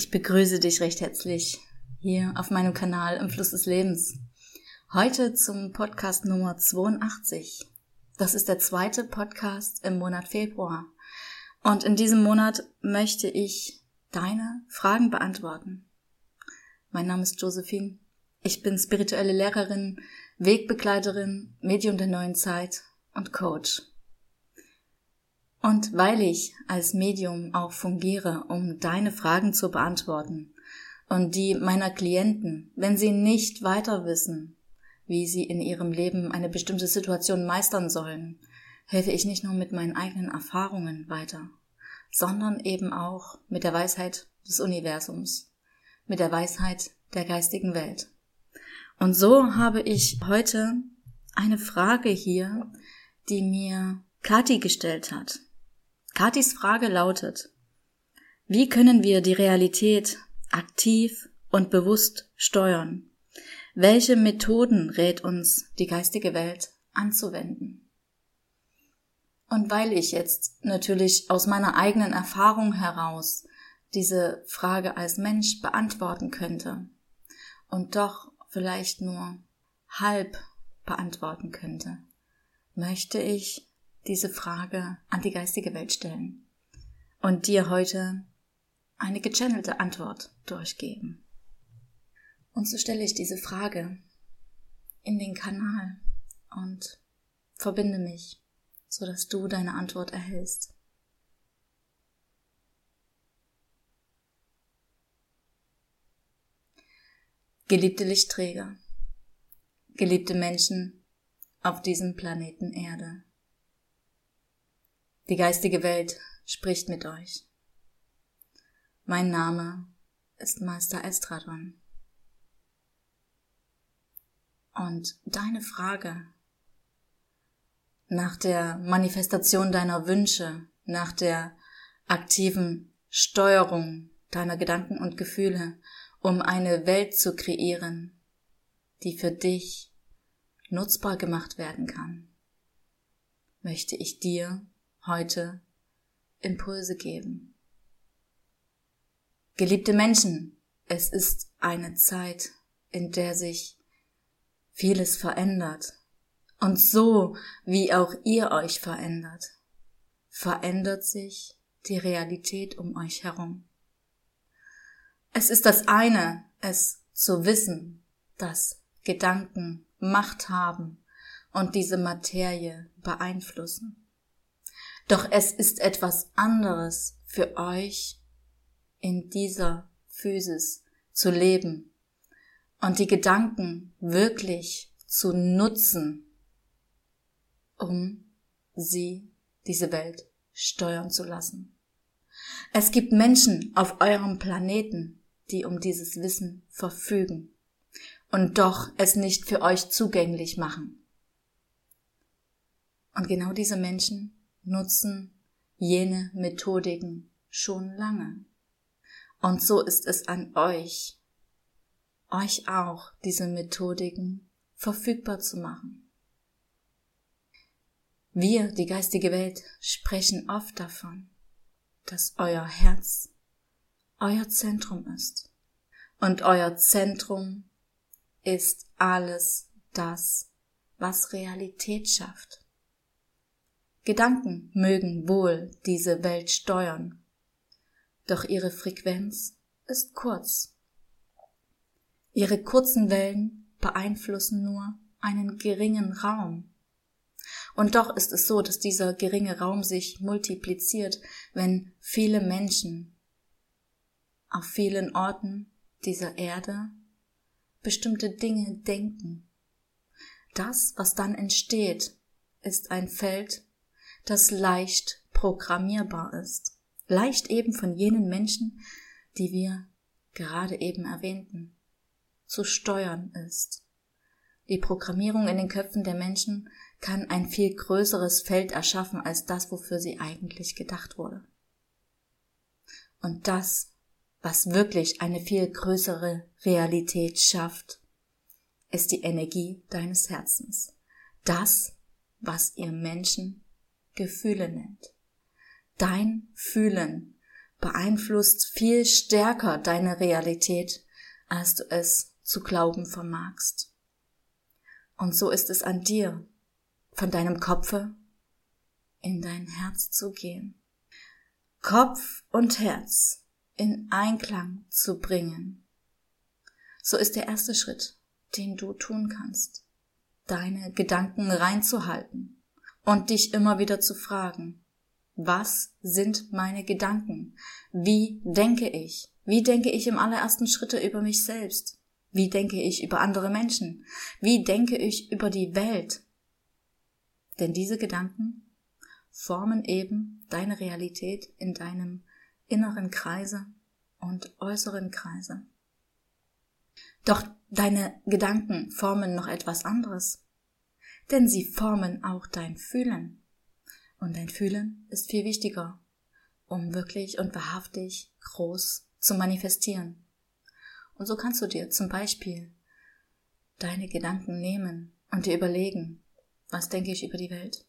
Ich begrüße dich recht herzlich hier auf meinem Kanal im Fluss des Lebens. Heute zum Podcast Nummer 82. Das ist der zweite Podcast im Monat Februar. Und in diesem Monat möchte ich deine Fragen beantworten. Mein Name ist Josephine. Ich bin spirituelle Lehrerin, Wegbegleiterin, Medium der neuen Zeit und Coach. Und weil ich als Medium auch fungiere, um deine Fragen zu beantworten und die meiner Klienten, wenn sie nicht weiter wissen, wie sie in ihrem Leben eine bestimmte Situation meistern sollen, helfe ich nicht nur mit meinen eigenen Erfahrungen weiter, sondern eben auch mit der Weisheit des Universums, mit der Weisheit der geistigen Welt. Und so habe ich heute eine Frage hier, die mir Kati gestellt hat. Katis Frage lautet, wie können wir die Realität aktiv und bewusst steuern? Welche Methoden rät uns die geistige Welt anzuwenden? Und weil ich jetzt natürlich aus meiner eigenen Erfahrung heraus diese Frage als Mensch beantworten könnte und doch vielleicht nur halb beantworten könnte, möchte ich diese Frage an die geistige Welt stellen und dir heute eine gechannelte Antwort durchgeben. Und so stelle ich diese Frage in den Kanal und verbinde mich, so dass du deine Antwort erhältst. Geliebte Lichtträger, geliebte Menschen auf diesem Planeten Erde. Die geistige Welt spricht mit euch. Mein Name ist Meister Estradon. Und deine Frage nach der Manifestation deiner Wünsche, nach der aktiven Steuerung deiner Gedanken und Gefühle, um eine Welt zu kreieren, die für dich nutzbar gemacht werden kann, möchte ich dir heute Impulse geben. Geliebte Menschen, es ist eine Zeit, in der sich vieles verändert. Und so wie auch ihr euch verändert, verändert sich die Realität um euch herum. Es ist das eine, es zu wissen, dass Gedanken Macht haben und diese Materie beeinflussen. Doch es ist etwas anderes für euch in dieser Physis zu leben und die Gedanken wirklich zu nutzen, um sie, diese Welt, steuern zu lassen. Es gibt Menschen auf eurem Planeten, die um dieses Wissen verfügen und doch es nicht für euch zugänglich machen. Und genau diese Menschen nutzen jene Methodiken schon lange. Und so ist es an euch, euch auch diese Methodiken verfügbar zu machen. Wir, die geistige Welt, sprechen oft davon, dass euer Herz euer Zentrum ist. Und euer Zentrum ist alles das, was Realität schafft. Gedanken mögen wohl diese Welt steuern, doch ihre Frequenz ist kurz. Ihre kurzen Wellen beeinflussen nur einen geringen Raum. Und doch ist es so, dass dieser geringe Raum sich multipliziert, wenn viele Menschen auf vielen Orten dieser Erde bestimmte Dinge denken. Das, was dann entsteht, ist ein Feld das leicht programmierbar ist. Leicht eben von jenen Menschen, die wir gerade eben erwähnten, zu steuern ist. Die Programmierung in den Köpfen der Menschen kann ein viel größeres Feld erschaffen als das, wofür sie eigentlich gedacht wurde. Und das, was wirklich eine viel größere Realität schafft, ist die Energie deines Herzens. Das, was ihr Menschen Gefühle nennt. Dein Fühlen, beeinflusst viel stärker deine Realität, als du es zu glauben vermagst. Und so ist es an dir, von deinem Kopfe in dein Herz zu gehen. Kopf und Herz in Einklang zu bringen. So ist der erste Schritt, den du tun kannst, deine Gedanken reinzuhalten und dich immer wieder zu fragen, was sind meine Gedanken? Wie denke ich? Wie denke ich im allerersten Schritte über mich selbst? Wie denke ich über andere Menschen? Wie denke ich über die Welt? Denn diese Gedanken formen eben deine Realität in deinem inneren Kreise und äußeren Kreise. Doch deine Gedanken formen noch etwas anderes, denn sie formen auch dein Fühlen. Und dein Fühlen ist viel wichtiger, um wirklich und wahrhaftig groß zu manifestieren. Und so kannst du dir zum Beispiel deine Gedanken nehmen und dir überlegen, was denke ich über die Welt?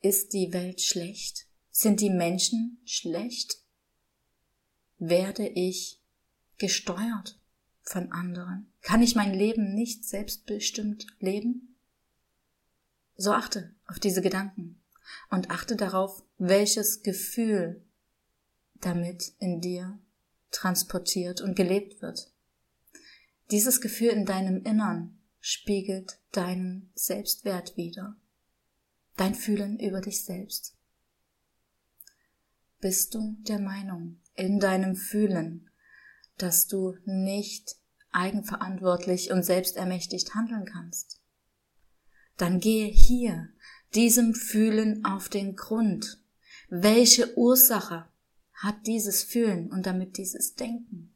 Ist die Welt schlecht? Sind die Menschen schlecht? Werde ich gesteuert von anderen? Kann ich mein Leben nicht selbstbestimmt leben? So achte auf diese Gedanken und achte darauf, welches Gefühl damit in dir transportiert und gelebt wird. Dieses Gefühl in deinem Innern spiegelt deinen Selbstwert wider, dein Fühlen über dich selbst. Bist du der Meinung in deinem Fühlen, dass du nicht eigenverantwortlich und selbstermächtigt handeln kannst? Dann gehe hier diesem Fühlen auf den Grund. Welche Ursache hat dieses Fühlen und damit dieses Denken?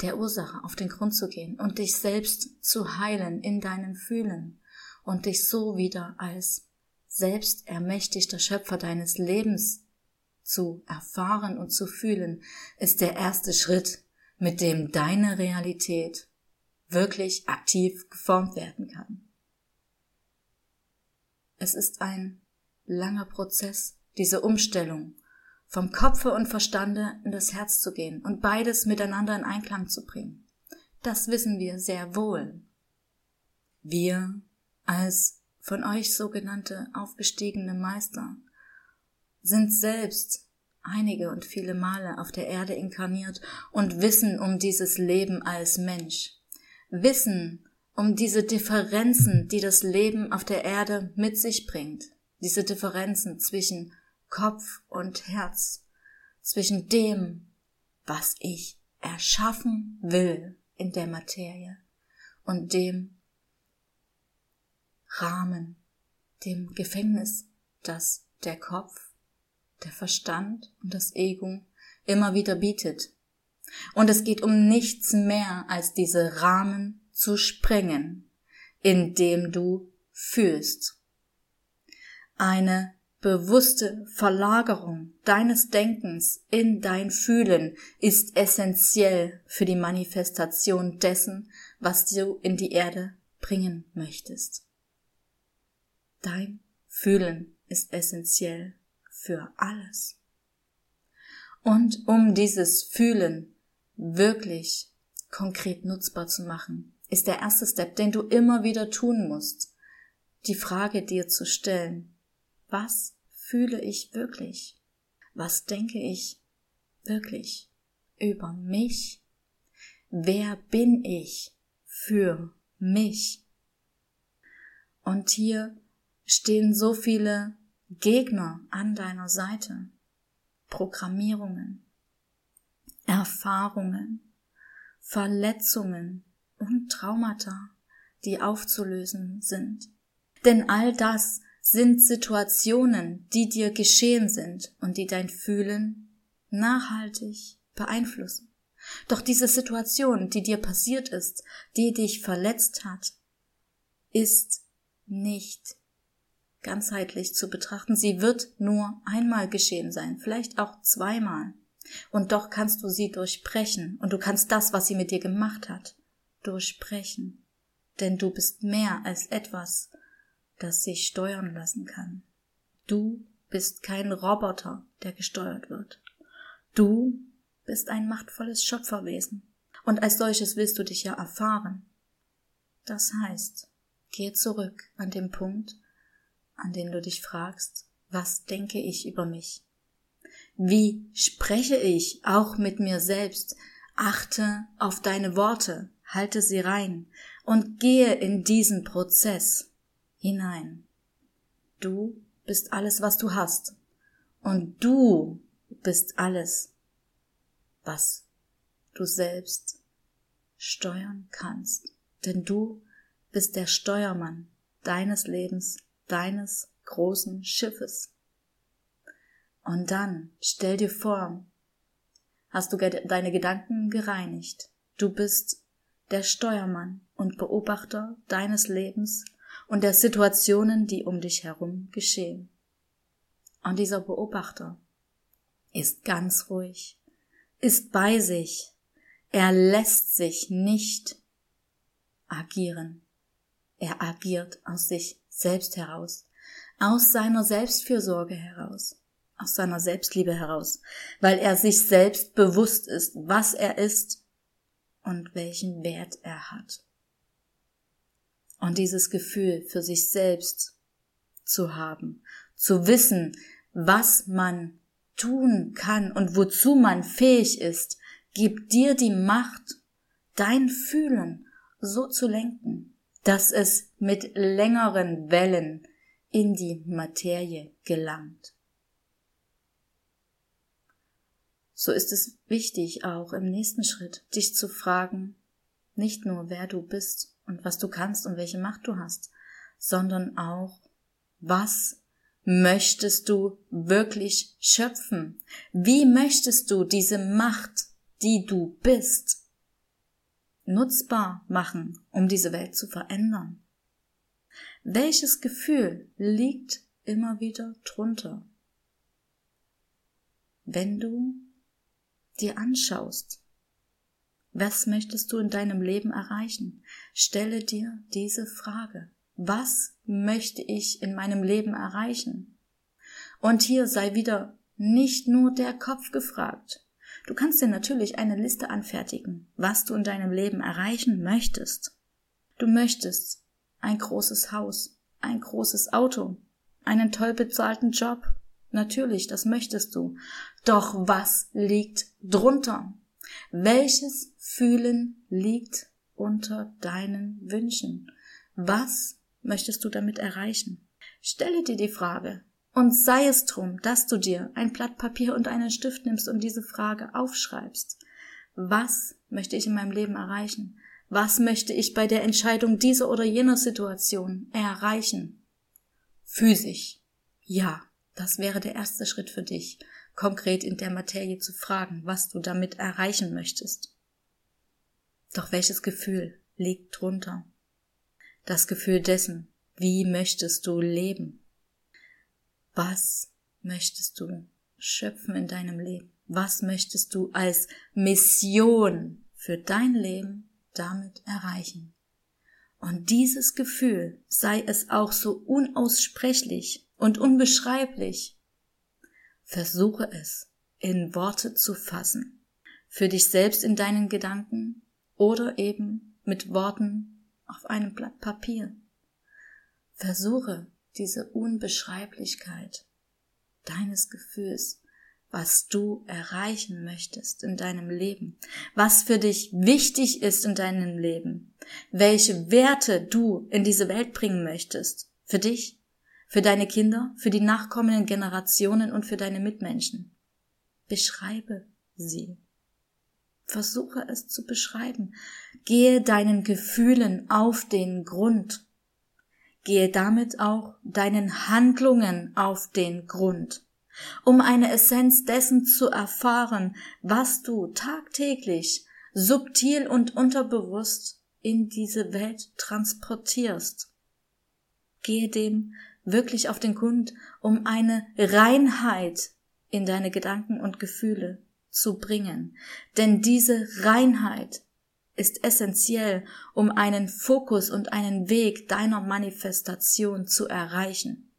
Der Ursache auf den Grund zu gehen und dich selbst zu heilen in deinem Fühlen und dich so wieder als selbstermächtigter Schöpfer deines Lebens zu erfahren und zu fühlen, ist der erste Schritt, mit dem deine Realität wirklich aktiv geformt werden kann. Es ist ein langer Prozess, diese Umstellung, vom Kopfe und Verstande in das Herz zu gehen und beides miteinander in Einklang zu bringen. Das wissen wir sehr wohl. Wir als von euch sogenannte aufgestiegene Meister sind selbst einige und viele Male auf der Erde inkarniert und wissen um dieses Leben als Mensch, wissen um diese Differenzen, die das Leben auf der Erde mit sich bringt. Diese Differenzen zwischen Kopf und Herz, zwischen dem, was ich erschaffen will in der Materie und dem Rahmen, dem Gefängnis, das der Kopf, der Verstand und das Ego immer wieder bietet. Und es geht um nichts mehr als diese Rahmen zu sprengen, indem du fühlst. Eine bewusste Verlagerung deines Denkens in dein Fühlen ist essentiell für die Manifestation dessen, was du in die Erde bringen möchtest. Dein Fühlen ist essentiell für alles. Und um dieses Fühlen wirklich konkret nutzbar zu machen, ist der erste Step, den du immer wieder tun musst, die Frage dir zu stellen, was fühle ich wirklich? Was denke ich wirklich über mich? Wer bin ich für mich? Und hier stehen so viele Gegner an deiner Seite, Programmierungen, Erfahrungen, Verletzungen, und Traumata, die aufzulösen sind. Denn all das sind Situationen, die dir geschehen sind und die dein Fühlen nachhaltig beeinflussen. Doch diese Situation, die dir passiert ist, die dich verletzt hat, ist nicht ganzheitlich zu betrachten. Sie wird nur einmal geschehen sein, vielleicht auch zweimal. Und doch kannst du sie durchbrechen und du kannst das, was sie mit dir gemacht hat, durchbrechen, denn du bist mehr als etwas, das sich steuern lassen kann. Du bist kein Roboter, der gesteuert wird. Du bist ein machtvolles Schöpferwesen. Und als solches willst du dich ja erfahren. Das heißt, geh zurück an den Punkt, an den du dich fragst, was denke ich über mich? Wie spreche ich auch mit mir selbst? Achte auf deine Worte, halte sie rein und gehe in diesen Prozess hinein. Du bist alles, was du hast. Und du bist alles, was du selbst steuern kannst. Denn du bist der Steuermann deines Lebens, deines großen Schiffes. Und dann stell dir vor, hast du deine Gedanken gereinigt. Du bist der Steuermann und Beobachter deines Lebens und der Situationen, die um dich herum geschehen. Und dieser Beobachter ist ganz ruhig, ist bei sich, er lässt sich nicht agieren. Er agiert aus sich selbst heraus, aus seiner Selbstfürsorge heraus, aus seiner Selbstliebe heraus, weil er sich selbst bewusst ist, was er ist und welchen Wert er hat. Und dieses Gefühl für sich selbst zu haben, zu wissen, was man tun kann und wozu man fähig ist, gibt dir die Macht, dein Fühlen so zu lenken, dass es mit längeren Wellen in die Materie gelangt. So ist es wichtig auch im nächsten Schritt, dich zu fragen, nicht nur wer du bist und was du kannst und welche Macht du hast, sondern auch, was möchtest du wirklich schöpfen? Wie möchtest du diese Macht, die du bist, nutzbar machen, um diese Welt zu verändern? Welches Gefühl liegt immer wieder drunter? Wenn du dir anschaust, was möchtest du in deinem Leben erreichen? Stelle dir diese Frage. Was möchte ich in meinem Leben erreichen? Und hier sei wieder nicht nur der Kopf gefragt. Du kannst dir natürlich eine Liste anfertigen, was du in deinem Leben erreichen möchtest. Du möchtest ein großes Haus, ein großes Auto, einen toll bezahlten Job. Natürlich, das möchtest du. Doch was liegt drunter? Welches Fühlen liegt unter deinen Wünschen? Was möchtest du damit erreichen? Stelle dir die Frage, und sei es drum, dass du dir ein Blatt Papier und einen Stift nimmst und diese Frage aufschreibst. Was möchte ich in meinem Leben erreichen? Was möchte ich bei der Entscheidung dieser oder jener Situation erreichen? Physisch. Ja, das wäre der erste Schritt für dich, konkret in der Materie zu fragen, was du damit erreichen möchtest. Doch welches Gefühl liegt drunter? Das Gefühl dessen, wie möchtest du leben? Was möchtest du schöpfen in deinem Leben? Was möchtest du als Mission für dein Leben damit erreichen? Und dieses Gefühl, sei es auch so unaussprechlich und unbeschreiblich, versuche es in Worte zu fassen, für dich selbst in deinen Gedanken oder eben mit Worten auf einem Blatt Papier. Versuche diese Unbeschreiblichkeit deines Gefühls, was du erreichen möchtest in deinem Leben, was für dich wichtig ist in deinem Leben, welche Werte du in diese Welt bringen möchtest, für dich, für deine Kinder, für die nachkommenden Generationen und für deine Mitmenschen. Beschreibe sie. Versuche es zu beschreiben. Gehe deinen Gefühlen auf den Grund gehe damit auch deinen Handlungen auf den Grund, um eine Essenz dessen zu erfahren, was du tagtäglich, subtil und unterbewusst in diese Welt transportierst. Gehe dem wirklich auf den Grund, um eine Reinheit in deine Gedanken und Gefühle zu bringen. Denn diese Reinheit ist essentiell, um einen Fokus und einen Weg deiner Manifestation zu erreichen.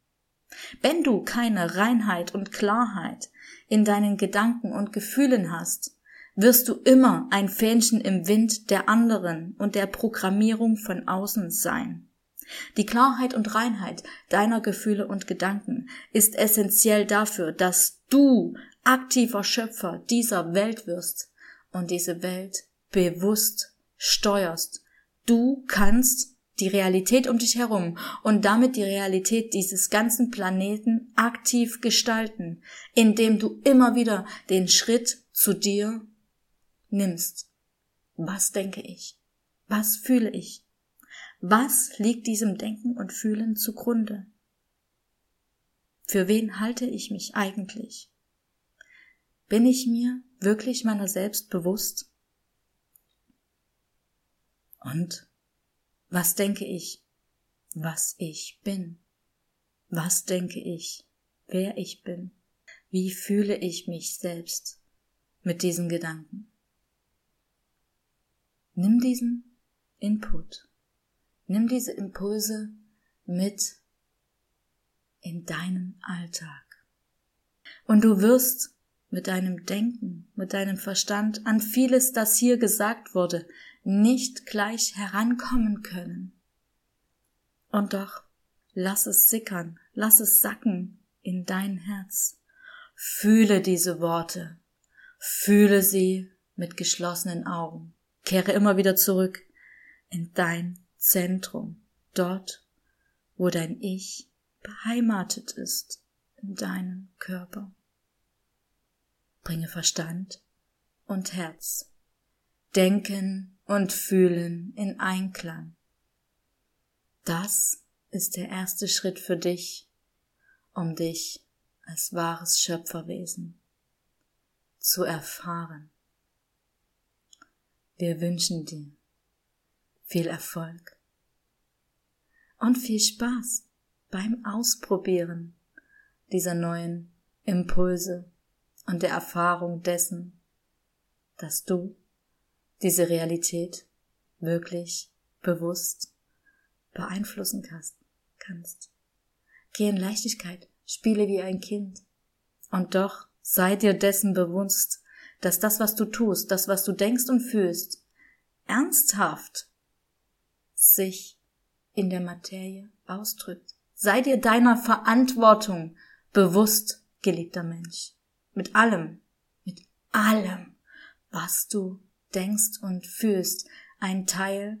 Wenn du keine Reinheit und Klarheit in deinen Gedanken und Gefühlen hast, wirst du immer ein Fähnchen im Wind der anderen und der Programmierung von außen sein. Die Klarheit und Reinheit deiner Gefühle und Gedanken ist essentiell dafür, dass du aktiver Schöpfer dieser Welt wirst und diese Welt bewusst steuerst. Du kannst die Realität um dich herum und damit die Realität dieses ganzen Planeten aktiv gestalten, indem du immer wieder den Schritt zu dir nimmst. Was denke ich? Was fühle ich? Was liegt diesem Denken und Fühlen zugrunde? Für wen halte ich mich eigentlich? Bin ich mir wirklich meiner selbst bewusst? Und was denke ich, was ich bin? Was denke ich, wer ich bin? Wie fühle ich mich selbst mit diesen Gedanken? Nimm diesen Input Nimm diese Impulse mit in deinen Alltag. Und du wirst mit deinem Denken, mit deinem Verstand an vieles, das hier gesagt wurde, nicht gleich herankommen können. Und doch lass es sickern, lass es sacken in dein Herz. Fühle diese Worte, fühle sie mit geschlossenen Augen. Kehre immer wieder zurück in dein Zentrum, dort, wo dein Ich beheimatet ist in deinem Körper. Bringe Verstand und Herz, Denken und Fühlen in Einklang. Das ist der erste Schritt für dich, um dich als wahres Schöpferwesen zu erfahren. Wir wünschen dir viel Erfolg und viel Spaß beim Ausprobieren dieser neuen Impulse und der Erfahrung dessen, dass du diese Realität wirklich bewusst beeinflussen kannst. Geh in Leichtigkeit, spiele wie ein Kind. Und doch sei dir dessen bewusst, dass das, was du tust, das, was du denkst und fühlst, ernsthaft sich in der Materie ausdrückt. Sei dir deiner Verantwortung bewusst, geliebter Mensch. Mit allem, mit allem, was du denkst und fühlst, ein Teil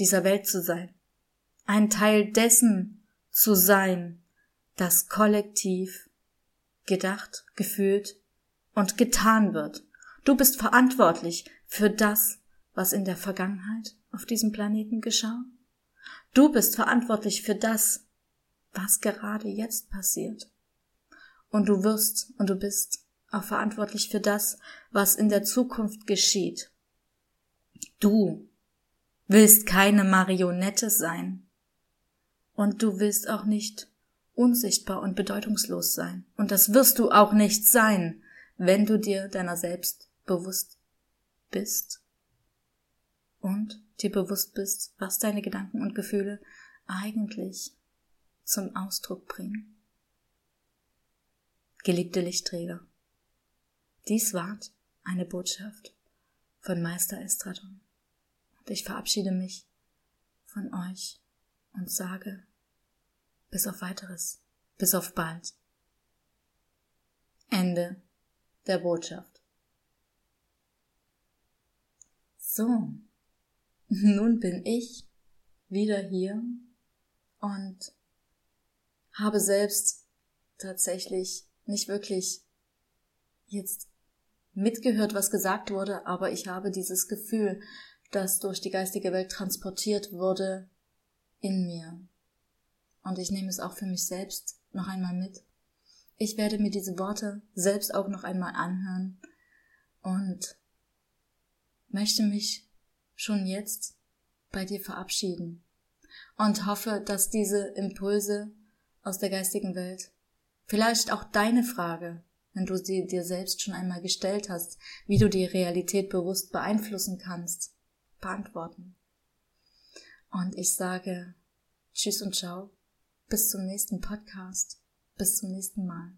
dieser Welt zu sein. Ein Teil dessen zu sein, das kollektiv gedacht, gefühlt und getan wird. Du bist verantwortlich für das, was in der Vergangenheit auf diesem Planeten geschah? Du bist verantwortlich für das, was gerade jetzt passiert. Und du wirst und du bist auch verantwortlich für das, was in der Zukunft geschieht. Du willst keine Marionette sein. Und du willst auch nicht unsichtbar und bedeutungslos sein. Und das wirst du auch nicht sein, wenn du dir deiner selbst bewusst bist und dir bewusst bist, was deine Gedanken und Gefühle eigentlich zum Ausdruck bringen. Geliebte Lichtträger, dies war eine Botschaft von Meister Estradon und ich verabschiede mich von euch und sage bis auf weiteres, bis auf bald. Ende der Botschaft. So, nun bin ich wieder hier und habe selbst tatsächlich nicht wirklich jetzt mitgehört, was gesagt wurde, aber ich habe dieses Gefühl, das durch die geistige Welt transportiert wurde, in mir. Und ich nehme es auch für mich selbst noch einmal mit. Ich werde mir diese Worte selbst auch noch einmal anhören und möchte mich schon jetzt bei dir verabschieden und hoffe, dass diese Impulse aus der geistigen Welt, vielleicht auch deine Frage, wenn du sie dir selbst schon einmal gestellt hast, wie du die Realität bewusst beeinflussen kannst, beantworten. Und ich sage Tschüss und Ciao. Bis zum nächsten Podcast. Bis zum nächsten Mal.